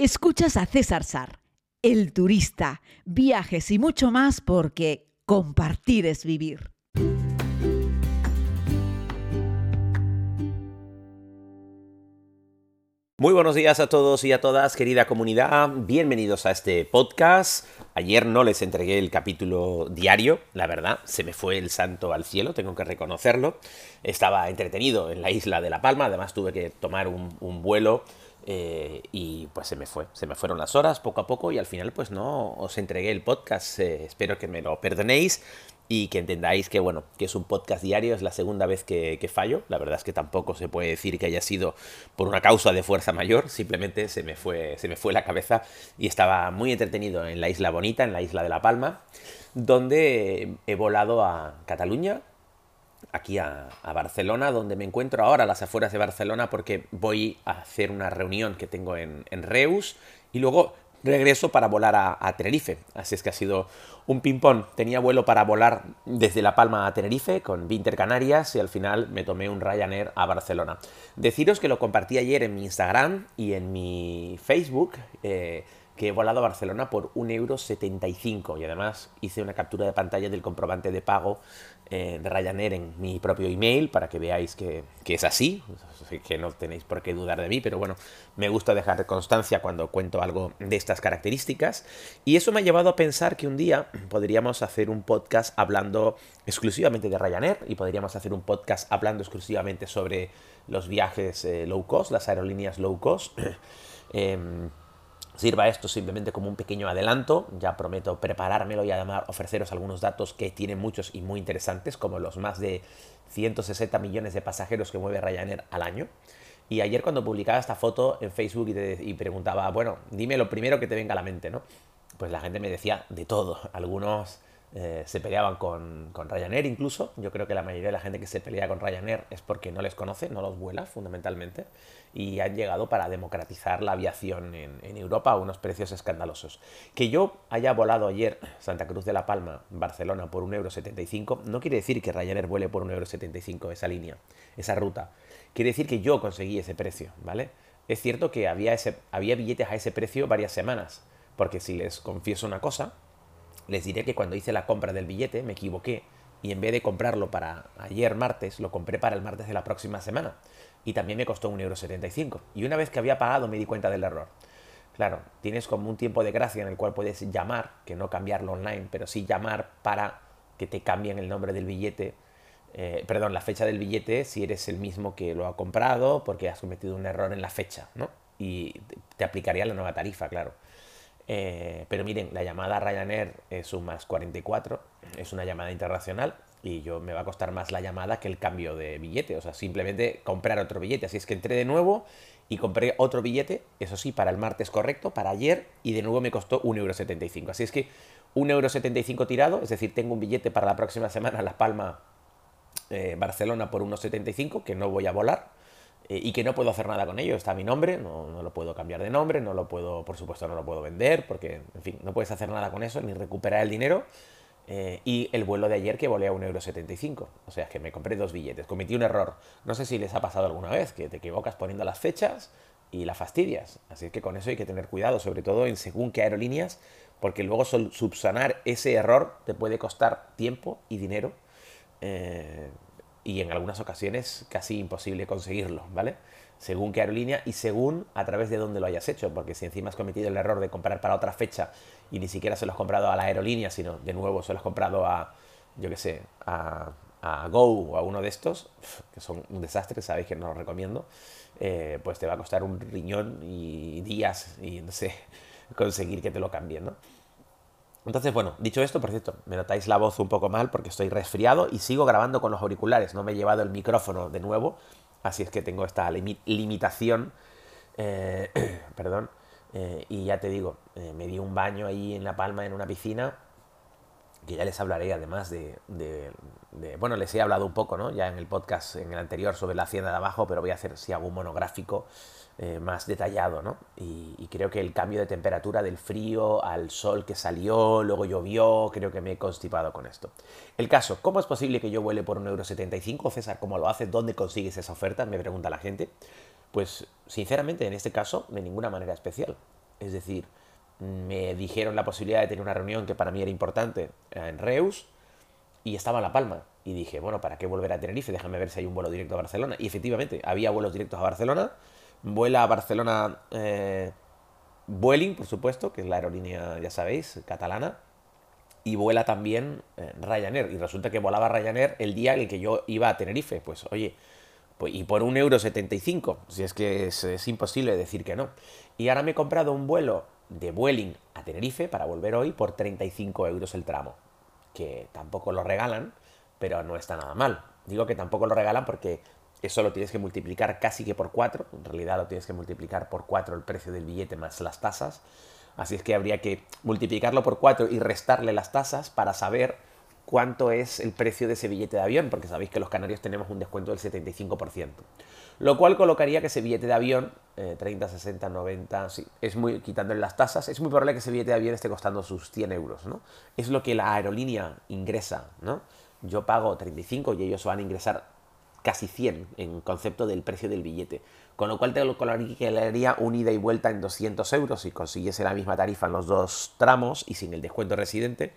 Escuchas a César Sar, el turista, viajes y mucho más porque compartir es vivir. Muy buenos días a todos y a todas, querida comunidad. Bienvenidos a este podcast. Ayer no les entregué el capítulo diario, la verdad, se me fue el santo al cielo, tengo que reconocerlo. Estaba entretenido en la isla de La Palma, además tuve que tomar un, vuelo eh, y pues se me fue, se me fueron las horas poco a poco y al final pues no os entregué el podcast, eh, espero que me lo perdonéis y que entendáis que, bueno, que es un podcast diario, es la segunda vez que, fallo. La verdad es que tampoco se puede decir que haya sido por una causa de fuerza mayor, simplemente se me fue, se me fue la cabeza y estaba muy entretenido en la isla bonita, en la isla de La Palma, donde he volado a Cataluña, aquí a, Barcelona, donde me encuentro ahora a las afueras de Barcelona porque voy a hacer una reunión que tengo en, Reus y luego regreso para volar a, Tenerife. Así es que ha sido un ping-pong. Tenía vuelo para volar desde La Palma a Tenerife con Vinter Canarias y al final me tomé un Ryanair a Barcelona. Deciros que lo compartí ayer en mi Instagram y en mi Facebook. Eh, que he volado a Barcelona por 1,75€ y además hice una captura de pantalla del comprobante de pago eh, de Ryanair en mi propio email para que veáis que, es así, que no tenéis por qué dudar de mí, pero bueno, me gusta dejar constancia cuando cuento algo de estas características y eso me ha llevado a pensar que un día podríamos hacer un podcast hablando exclusivamente de Ryanair y podríamos hacer un podcast hablando exclusivamente sobre los viajes eh, low cost, las aerolíneas low cost. Em, sirva esto simplemente como un pequeño adelanto. Ya prometo preparármelo y además ofreceros algunos datos que tienen muchos y muy interesantes, como los más de 160 millones de pasajeros que mueve Ryanair al año. Y ayer cuando publicaba esta foto en Facebook y, preguntaba, bueno, dime lo primero que te venga a la mente, ¿no? Pues la gente me decía de todo. Algunos eh, se peleaban con, Ryanair incluso. Yo creo que la mayoría de la gente que se pelea con Ryanair es porque no les conoce, no los vuela fundamentalmente. Y han llegado para democratizar la aviación en, Europa a unos precios escandalosos. Que yo haya volado ayer Santa Cruz de la Palma, Barcelona, por 1,75€ no quiere decir que Ryanair vuele por 1,75€ esa línea, esa ruta. Quiere decir que yo conseguí ese precio, ¿vale? Es cierto que había billetes a ese precio varias semanas. Porque si les confieso una cosa, les diré que cuando hice la compra del billete me equivoqué y en vez de comprarlo para ayer martes, lo compré para el martes de la próxima semana. Y también me costó 1,75€. Y una vez que había pagado me di cuenta del error. Claro, tienes como un tiempo de gracia en el cual puedes llamar, que no cambiarlo online, pero sí llamar para que te cambien el nombre del billete, eh, perdón, la fecha del billete si eres el mismo que lo ha comprado porque has cometido un error en la fecha, ¿no? Y te aplicaría la nueva tarifa, claro. Eh, pero miren, la llamada Ryanair es un más 44, es una llamada internacional y yo me va a costar más la llamada que el cambio de billete, o sea, simplemente comprar otro billete. Así es que entré de nuevo y compré otro billete, eso sí, para el martes correcto, para ayer, y de nuevo me costó 1,75€. Así es que 1,75€ tirado, es decir, tengo un billete para la próxima semana La Palma, eh, Barcelona por 1,75, que no voy a volar eh, y que no puedo hacer nada con ello. Está mi nombre, no, lo puedo cambiar de nombre, no lo puedo, por supuesto, no lo puedo vender, porque, en fin, no puedes hacer nada con eso, ni recuperar el dinero. Eh, y el vuelo de ayer que volé a 1,75€. O sea, que me compré dos billetes. Cometí un error. No sé si les ha pasado alguna vez, que te equivocas poniendo las fechas y la fastidias. Así que con eso hay que tener cuidado, sobre todo en según qué aerolíneas, porque luego subsanar ese error te puede costar tiempo y dinero. Eh, y en algunas ocasiones casi imposible conseguirlo, ¿vale? Según qué aerolínea y según a través de dónde lo hayas hecho, porque si encima has cometido el error de comprar para otra fecha y ni siquiera se lo has comprado a la aerolínea, sino de nuevo se lo has comprado a, yo qué sé, a, Go o a uno de estos, que son un desastre, sabéis que no lo recomiendo, eh, pues te va a costar un riñón y días y no sé, conseguir que te lo cambien, ¿no? Entonces, bueno, dicho esto, por cierto, me notáis la voz un poco mal porque estoy resfriado y sigo grabando con los auriculares. No me he llevado el micrófono de nuevo, así es que tengo esta limitación. Eh, perdón. Eh, y ya te digo, eh, me di un baño ahí en La Palma, en una piscina, que ya les hablaré además de, Bueno, les he hablado un poco, ¿no? Ya en el podcast, en el anterior, sobre la hacienda de abajo, pero voy a hacer, si hago un monográfico eh, más detallado, ¿no? Y, creo que el cambio de temperatura del frío al sol que salió, luego llovió, creo que me he constipado con esto. El caso, ¿cómo es posible que yo vuele por 1,75€? César, ¿cómo lo haces? ¿Dónde consigues esa oferta? Me pregunta la gente. Pues, sinceramente, en este caso, de ninguna manera especial. Es decir, me dijeron la posibilidad de tener una reunión que para mí era importante en Reus y estaba en La Palma. Y dije, bueno, ¿para qué volver a Tenerife? Déjame ver si hay un vuelo directo a Barcelona. Y efectivamente, había vuelos directos a Barcelona. Vuela a Barcelona eh, Vueling, por supuesto, que es la aerolínea, ya sabéis, catalana. Y vuela también eh, Ryanair. Y resulta que volaba Ryanair el día en el que yo iba a Tenerife. Pues oye, pues, y por un euro 75, si es que es imposible decir que no. Y ahora me he comprado un vuelo de Vueling a Tenerife para volver hoy por 35 euros el tramo. Que tampoco lo regalan, pero no está nada mal. Digo que tampoco lo regalan porque eso lo tienes que multiplicar casi que por 4. En realidad lo tienes que multiplicar por 4 el precio del billete más las tasas. Así es que habría que multiplicarlo por 4 y restarle las tasas para saber cuánto es el precio de ese billete de avión, porque sabéis que los canarios tenemos un descuento del 75%. Lo cual colocaría que ese billete de avión, 30, 60, 90, sí, es muy, quitándole las tasas, es muy probable que ese billete de avión esté costando sus 100 euros, ¿no? Es lo que la aerolínea ingresa, ¿no? Yo pago 35 y ellos van a ingresar casi 100 en concepto del precio del billete. Con lo cual te colocaría un ida y vuelta en 200 euros si consiguiese la misma tarifa en los dos tramos y sin el descuento residente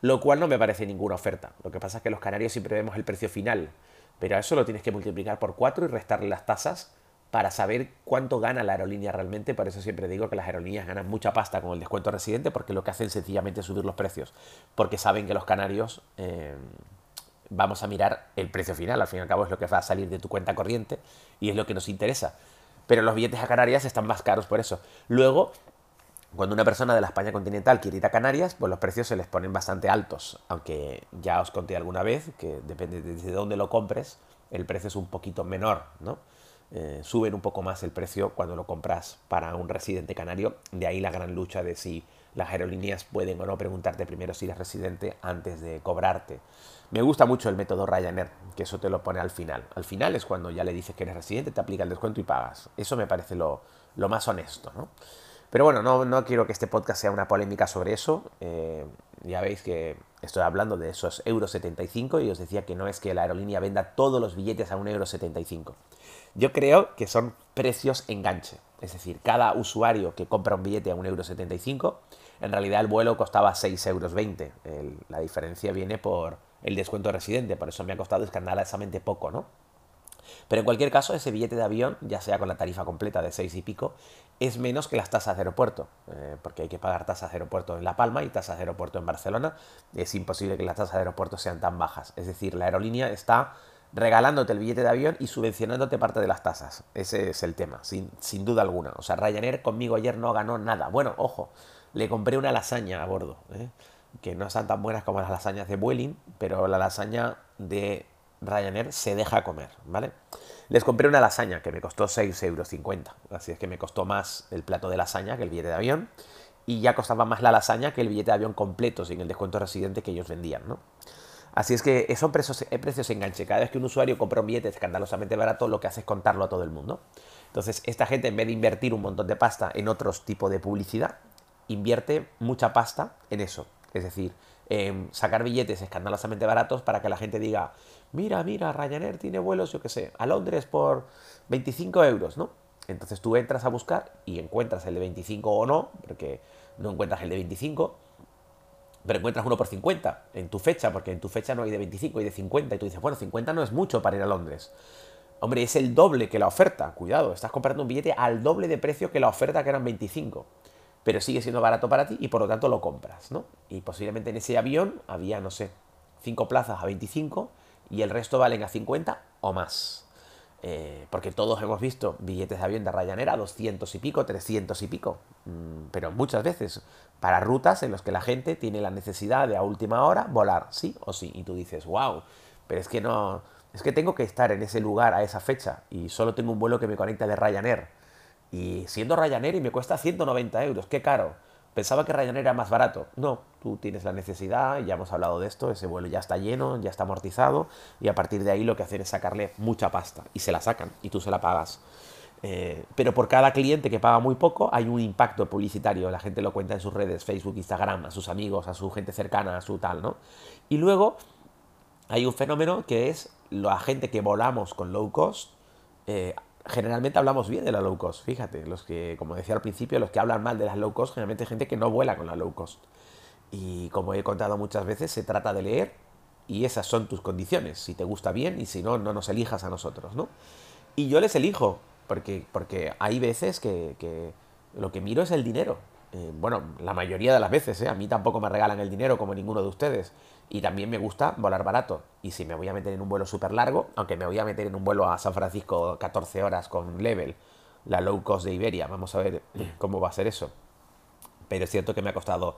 lo cual no me parece ninguna oferta. Lo que pasa es que los canarios siempre vemos el precio final, pero eso lo tienes que multiplicar por 4 y restarle las tasas para saber cuánto gana la aerolínea realmente. Por eso siempre digo que las aerolíneas ganan mucha pasta con el descuento residente, porque lo que hacen sencillamente es subir los precios, porque saben que los canarios eh, vamos a mirar el precio final, al fin y al cabo es lo que va a salir de tu cuenta corriente y es lo que nos interesa. Pero los billetes a Canarias están más caros por eso. Luego, cuando una persona de la España continental quiere ir a Canarias, pues los precios se les ponen bastante altos, aunque ya os conté alguna vez que depende de dónde lo compres, el precio es un poquito menor, ¿no? Eh, suben un poco más el precio cuando lo compras para un residente canario, de ahí la gran lucha de si las aerolíneas pueden o no preguntarte primero si eres residente antes de cobrarte. Me gusta mucho el método Ryanair, que eso te lo pone al final. Al final es cuando ya le dices que eres residente, te aplica el descuento y pagas. Eso me parece lo, lo más honesto, ¿no? Pero bueno, no, no quiero que este podcast sea una polémica sobre eso. Eh, ya veis que estoy hablando de esos euros 75 y os decía que no es que la aerolínea venda todos los billetes a un euro 75. Yo creo que son precios enganche. Es decir, cada usuario que compra un billete a un euro 75, en realidad el vuelo costaba 6 euros 20. la diferencia viene por el descuento residente, por eso me ha costado escandalosamente poco, ¿no? Pero en cualquier caso, ese billete de avión, ya sea con la tarifa completa de 6 y pico, es menos que las tasas de aeropuerto, eh, porque hay que pagar tasas de aeropuerto en La Palma y tasas de aeropuerto en Barcelona. Es imposible que las tasas de aeropuerto sean tan bajas. Es decir, la aerolínea está regalándote el billete de avión y subvencionándote parte de las tasas. Ese es el tema, sin, sin duda alguna. O sea, Ryanair conmigo ayer no ganó nada. Bueno, ojo, le compré una lasaña a bordo, ¿eh? que no están tan buenas como las lasañas de Vueling, pero la lasaña de Ryanair se deja comer, ¿vale? Les compré una lasaña que me costó 6,50 euros. Así es que me costó más el plato de lasaña que el billete de avión. Y ya costaba más la lasaña que el billete de avión completo sin el descuento residente que ellos vendían, ¿no? Así es que son precios, precios enganche. Cada vez que un usuario compra un billete escandalosamente barato, lo que hace es contarlo a todo el mundo. Entonces, esta gente, en vez de invertir un montón de pasta en otros tipos de publicidad, invierte mucha pasta en eso. Es decir, en sacar billetes escandalosamente baratos para que la gente diga, mira, mira, Ryanair tiene vuelos, yo qué sé, a Londres por 25 euros, ¿no? Entonces tú entras a buscar y encuentras el de 25 o no, porque no encuentras el de 25, pero encuentras uno por 50 en tu fecha, porque en tu fecha no hay de 25, hay de 50, y tú dices, bueno, 50 no es mucho para ir a Londres. Hombre, es el doble que la oferta, cuidado, estás comprando un billete al doble de precio que la oferta que eran 25, pero sigue siendo barato para ti y por lo tanto lo compras, ¿no? Y posiblemente en ese avión había, no sé, 5 plazas a 25 y el resto valen a 50 o más. Eh, porque todos hemos visto billetes de avión de Ryanair a 200 y pico, 300 y pico, mm, pero muchas veces para rutas en las que la gente tiene la necesidad de a última hora volar, sí o sí, y tú dices, wow, pero es que no, es que tengo que estar en ese lugar a esa fecha y solo tengo un vuelo que me conecta de Ryanair. Y siendo Ryanair y me cuesta 190 euros, qué caro. Pensaba que Ryanair era más barato. No, tú tienes la necesidad, ya hemos hablado de esto, ese vuelo ya está lleno, ya está amortizado, y a partir de ahí lo que hacen es sacarle mucha pasta, y se la sacan, y tú se la pagas. Eh, pero por cada cliente que paga muy poco hay un impacto publicitario, la gente lo cuenta en sus redes, Facebook, Instagram, a sus amigos, a su gente cercana, a su tal, ¿no? Y luego hay un fenómeno que es la gente que volamos con low cost, eh, generalmente hablamos bien de la low cost, fíjate, los que, como decía al principio, los que hablan mal de las low cost, generalmente gente que no vuela con la low cost. Y como he contado muchas veces, se trata de leer y esas son tus condiciones, si te gusta bien y si no, no nos elijas a nosotros, ¿no? Y yo les elijo, porque, porque hay veces que, lo que miro es el dinero. Eh, bueno, la mayoría de las veces, ¿eh? a mí tampoco me regalan el dinero como ninguno de ustedes. Y también me gusta volar barato. Y si me voy a meter en un vuelo súper largo, aunque me voy a meter en un vuelo a San Francisco 14 horas con Level, la low cost de Iberia, vamos a ver cómo va a ser eso. Pero es cierto que me ha costado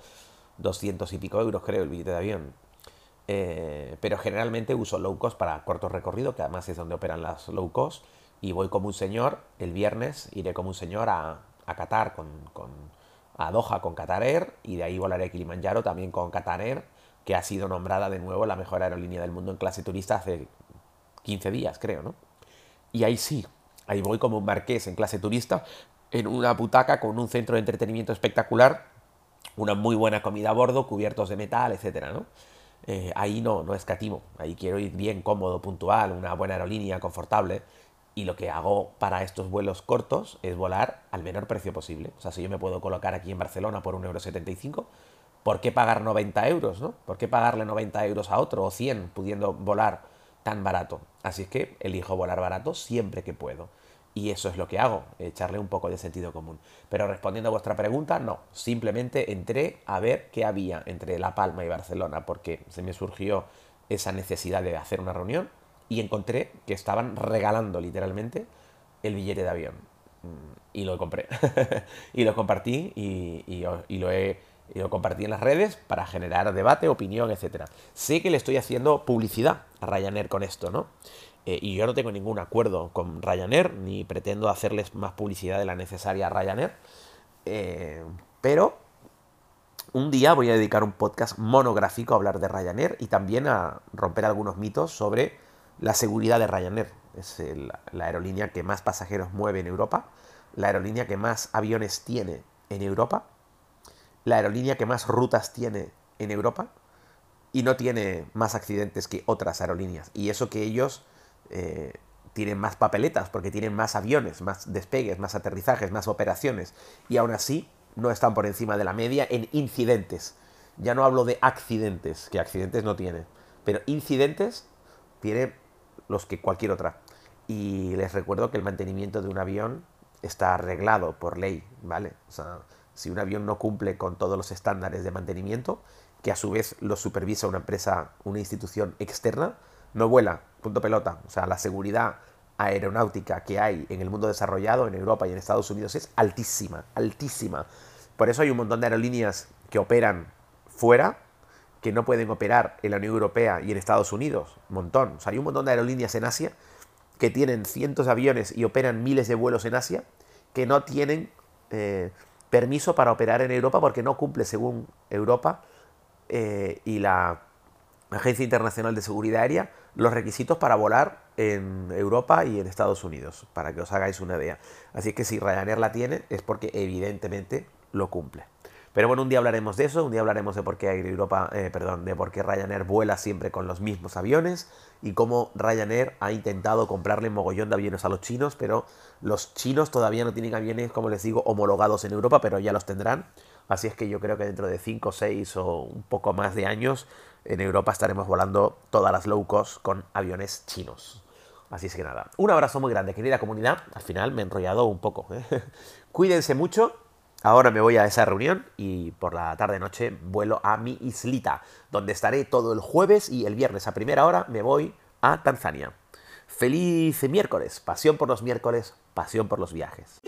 200 y pico euros, creo, el billete de avión. Eh, pero generalmente uso low cost para cortos recorridos, que además es donde operan las low cost. Y voy como un señor, el viernes iré como un señor a, a Qatar con, con, a Doha con Qatar Air y de ahí volaré a Kilimanjaro también con Qatar Air que ha sido nombrada de nuevo la mejor aerolínea del mundo en clase turista hace 15 días, creo, ¿no? Y ahí sí, ahí voy como un marqués en clase turista, en una butaca con un centro de entretenimiento espectacular, una muy buena comida a bordo, cubiertos de metal, etcétera, ¿no? Eh, ahí no, no escatimo, ahí quiero ir bien, cómodo, puntual, una buena aerolínea, confortable, y lo que hago para estos vuelos cortos es volar al menor precio posible. O sea, si yo me puedo colocar aquí en Barcelona por 1,75€, ¿por qué pagar 90 euros? ¿no? ¿Por qué pagarle 90 euros a otro o 100 pudiendo volar tan barato? Así es que elijo volar barato siempre que puedo. Y eso es lo que hago, echarle un poco de sentido común. Pero respondiendo a vuestra pregunta, no. Simplemente entré a ver qué había entre La Palma y Barcelona porque se me surgió esa necesidad de hacer una reunión y encontré que estaban regalando literalmente el billete de avión. Mm, y lo compré. y lo compartí y lo he lo compartí en las redes para generar debate, opinión, etc. Sé que le estoy haciendo publicidad a Ryanair con esto, ¿no? Eh, y yo no tengo ningún acuerdo con Ryanair, ni pretendo hacerles más publicidad de la necesaria a Ryanair. Eh, pero un día voy a dedicar un podcast monográfico a hablar de Ryanair y también a romper algunos mitos sobre la seguridad de Ryanair. Es la aerolínea que más pasajeros mueve en Europa, la aerolínea que más aviones tiene en Europa la aerolínea que más rutas tiene en Europa y no tiene más accidentes que otras aerolíneas. Y eso que ellos eh, tienen más papeletas, porque tienen más aviones, más despegues, más aterrizajes, más operaciones. Y aún así no están por encima de la media en incidentes. Ya no hablo de accidentes, que accidentes no tiene. Pero incidentes tiene los que cualquier otra. Y les recuerdo que el mantenimiento de un avión está arreglado por ley, ¿vale? O sea, si un avión no cumple con todos los estándares de mantenimiento, que a su vez lo supervisa una empresa, una institución externa, no vuela, punto pelota. O sea, la seguridad aeronáutica que hay en el mundo desarrollado, en Europa y en Estados Unidos, es altísima, altísima. Por eso hay un montón de aerolíneas que operan fuera, que no pueden operar en la Unión Europea y en Estados Unidos. Un montón. O sea, hay un montón de aerolíneas en Asia que tienen cientos de aviones y operan miles de vuelos en Asia, que no tienen... Eh, permiso para operar en Europa porque no cumple, según Europa eh, y la Agencia Internacional de Seguridad Aérea, los requisitos para volar en Europa y en Estados Unidos, para que os hagáis una idea. Así que si Ryanair la tiene es porque evidentemente lo cumple. Pero bueno, un día hablaremos de eso, un día hablaremos de por qué Europa, eh, perdón, de por qué Ryanair vuela siempre con los mismos aviones y cómo Ryanair ha intentado comprarle mogollón de aviones a los chinos, pero los chinos todavía no tienen aviones, como les digo, homologados en Europa, pero ya los tendrán. Así es que yo creo que dentro de 5, 6 o un poco más de años en Europa estaremos volando todas las low cost con aviones chinos. Así es que nada, un abrazo muy grande, querida comunidad. Al final me he enrollado un poco. ¿eh? Cuídense mucho Ahora me voy a esa reunión y por la tarde-noche vuelo a mi islita, donde estaré todo el jueves y el viernes a primera hora me voy a Tanzania. Feliz miércoles, pasión por los miércoles, pasión por los viajes.